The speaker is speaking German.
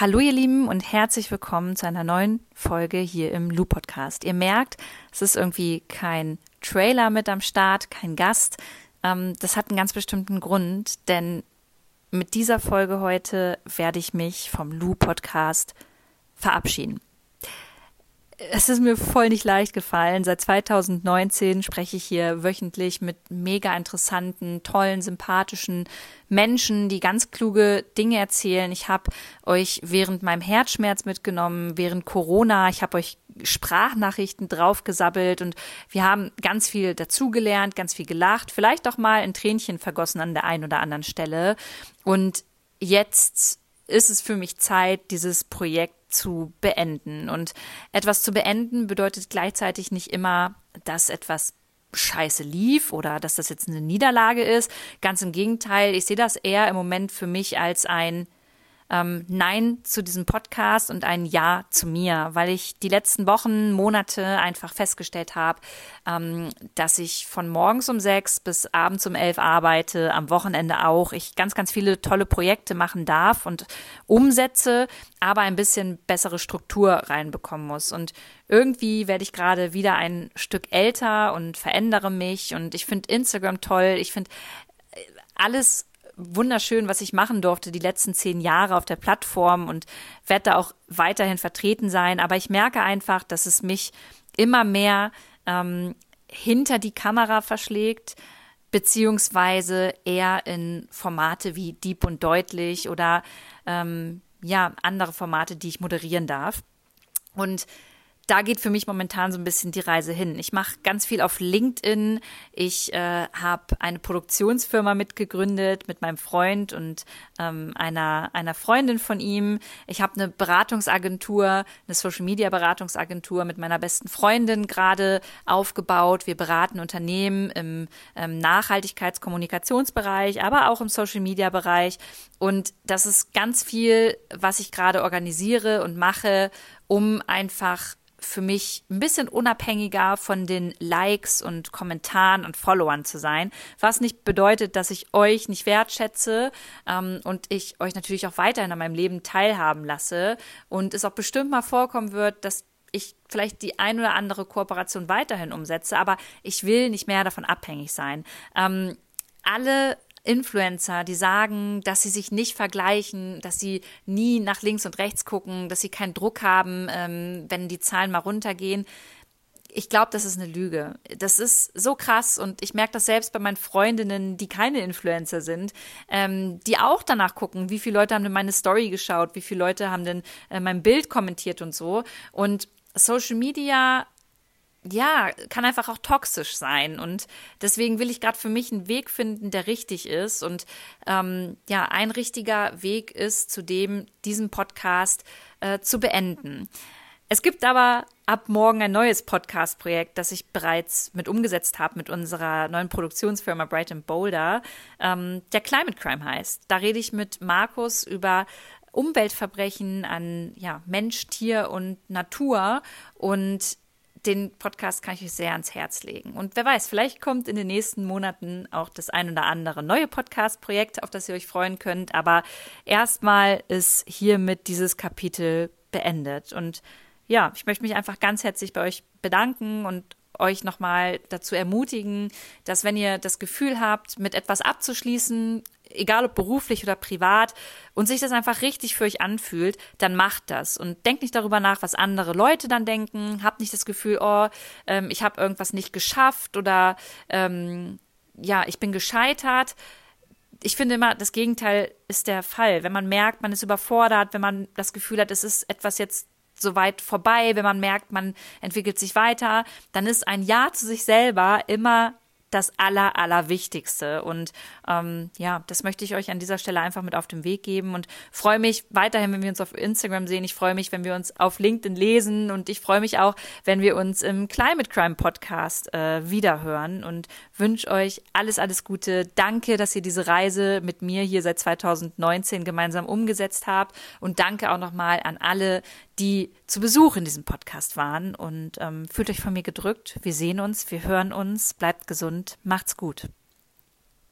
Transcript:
Hallo ihr Lieben und herzlich willkommen zu einer neuen Folge hier im Lu Podcast. Ihr merkt, es ist irgendwie kein Trailer mit am Start, kein Gast. Ähm, das hat einen ganz bestimmten Grund, denn mit dieser Folge heute werde ich mich vom Lu Podcast verabschieden es ist mir voll nicht leicht gefallen. Seit 2019 spreche ich hier wöchentlich mit mega interessanten, tollen, sympathischen Menschen, die ganz kluge Dinge erzählen. Ich habe euch während meinem Herzschmerz mitgenommen, während Corona. Ich habe euch Sprachnachrichten draufgesabbelt und wir haben ganz viel dazugelernt, ganz viel gelacht, vielleicht auch mal ein Tränchen vergossen an der einen oder anderen Stelle. Und jetzt ist es für mich Zeit, dieses Projekt zu beenden. Und etwas zu beenden bedeutet gleichzeitig nicht immer, dass etwas scheiße lief oder dass das jetzt eine Niederlage ist. Ganz im Gegenteil, ich sehe das eher im Moment für mich als ein ähm, Nein zu diesem Podcast und ein Ja zu mir, weil ich die letzten Wochen, Monate einfach festgestellt habe, ähm, dass ich von morgens um sechs bis abends um elf arbeite, am Wochenende auch. Ich ganz, ganz viele tolle Projekte machen darf und umsetze, aber ein bisschen bessere Struktur reinbekommen muss. Und irgendwie werde ich gerade wieder ein Stück älter und verändere mich und ich finde Instagram toll. Ich finde äh, alles wunderschön, was ich machen durfte die letzten zehn Jahre auf der Plattform und werde da auch weiterhin vertreten sein. Aber ich merke einfach, dass es mich immer mehr ähm, hinter die Kamera verschlägt, beziehungsweise eher in Formate wie Deep und Deutlich oder ähm, ja, andere Formate, die ich moderieren darf. Und da geht für mich momentan so ein bisschen die Reise hin. Ich mache ganz viel auf LinkedIn. Ich äh, habe eine Produktionsfirma mitgegründet mit meinem Freund und ähm, einer, einer Freundin von ihm. Ich habe eine Beratungsagentur, eine Social-Media-Beratungsagentur mit meiner besten Freundin gerade aufgebaut. Wir beraten Unternehmen im ähm, Nachhaltigkeitskommunikationsbereich, aber auch im Social-Media-Bereich. Und das ist ganz viel, was ich gerade organisiere und mache, um einfach für mich ein bisschen unabhängiger von den Likes und Kommentaren und Followern zu sein, was nicht bedeutet, dass ich euch nicht wertschätze ähm, und ich euch natürlich auch weiterhin an meinem Leben teilhaben lasse und es auch bestimmt mal vorkommen wird, dass ich vielleicht die ein oder andere Kooperation weiterhin umsetze, aber ich will nicht mehr davon abhängig sein. Ähm, alle Influencer, die sagen, dass sie sich nicht vergleichen, dass sie nie nach links und rechts gucken, dass sie keinen Druck haben, ähm, wenn die Zahlen mal runtergehen. Ich glaube, das ist eine Lüge. Das ist so krass und ich merke das selbst bei meinen Freundinnen, die keine Influencer sind, ähm, die auch danach gucken, wie viele Leute haben denn meine Story geschaut, wie viele Leute haben denn äh, mein Bild kommentiert und so. Und Social Media ja, kann einfach auch toxisch sein. Und deswegen will ich gerade für mich einen Weg finden, der richtig ist. Und ähm, ja, ein richtiger Weg ist, zudem diesen Podcast äh, zu beenden. Es gibt aber ab morgen ein neues Podcast-Projekt, das ich bereits mit umgesetzt habe mit unserer neuen Produktionsfirma Bright Boulder, ähm, der Climate Crime heißt. Da rede ich mit Markus über Umweltverbrechen an ja, Mensch, Tier und Natur und den Podcast kann ich euch sehr ans Herz legen. Und wer weiß, vielleicht kommt in den nächsten Monaten auch das ein oder andere neue Podcast-Projekt, auf das ihr euch freuen könnt. Aber erstmal ist hiermit dieses Kapitel beendet. Und ja, ich möchte mich einfach ganz herzlich bei euch bedanken und euch nochmal dazu ermutigen, dass wenn ihr das Gefühl habt, mit etwas abzuschließen, egal ob beruflich oder privat, und sich das einfach richtig für euch anfühlt, dann macht das und denkt nicht darüber nach, was andere Leute dann denken. Habt nicht das Gefühl, oh, ähm, ich habe irgendwas nicht geschafft oder ähm, ja, ich bin gescheitert. Ich finde immer, das Gegenteil ist der Fall. Wenn man merkt, man ist überfordert, wenn man das Gefühl hat, es ist etwas jetzt so weit vorbei, wenn man merkt, man entwickelt sich weiter, dann ist ein Ja zu sich selber immer das Aller, Allerwichtigste. Und ähm, ja, das möchte ich euch an dieser Stelle einfach mit auf den Weg geben und freue mich weiterhin, wenn wir uns auf Instagram sehen. Ich freue mich, wenn wir uns auf LinkedIn lesen und ich freue mich auch, wenn wir uns im Climate Crime Podcast äh, wiederhören und wünsche euch alles, alles Gute. Danke, dass ihr diese Reise mit mir hier seit 2019 gemeinsam umgesetzt habt und danke auch nochmal an alle, die zu Besuch in diesem Podcast waren und ähm, fühlt euch von mir gedrückt. Wir sehen uns, wir hören uns, bleibt gesund, macht's gut.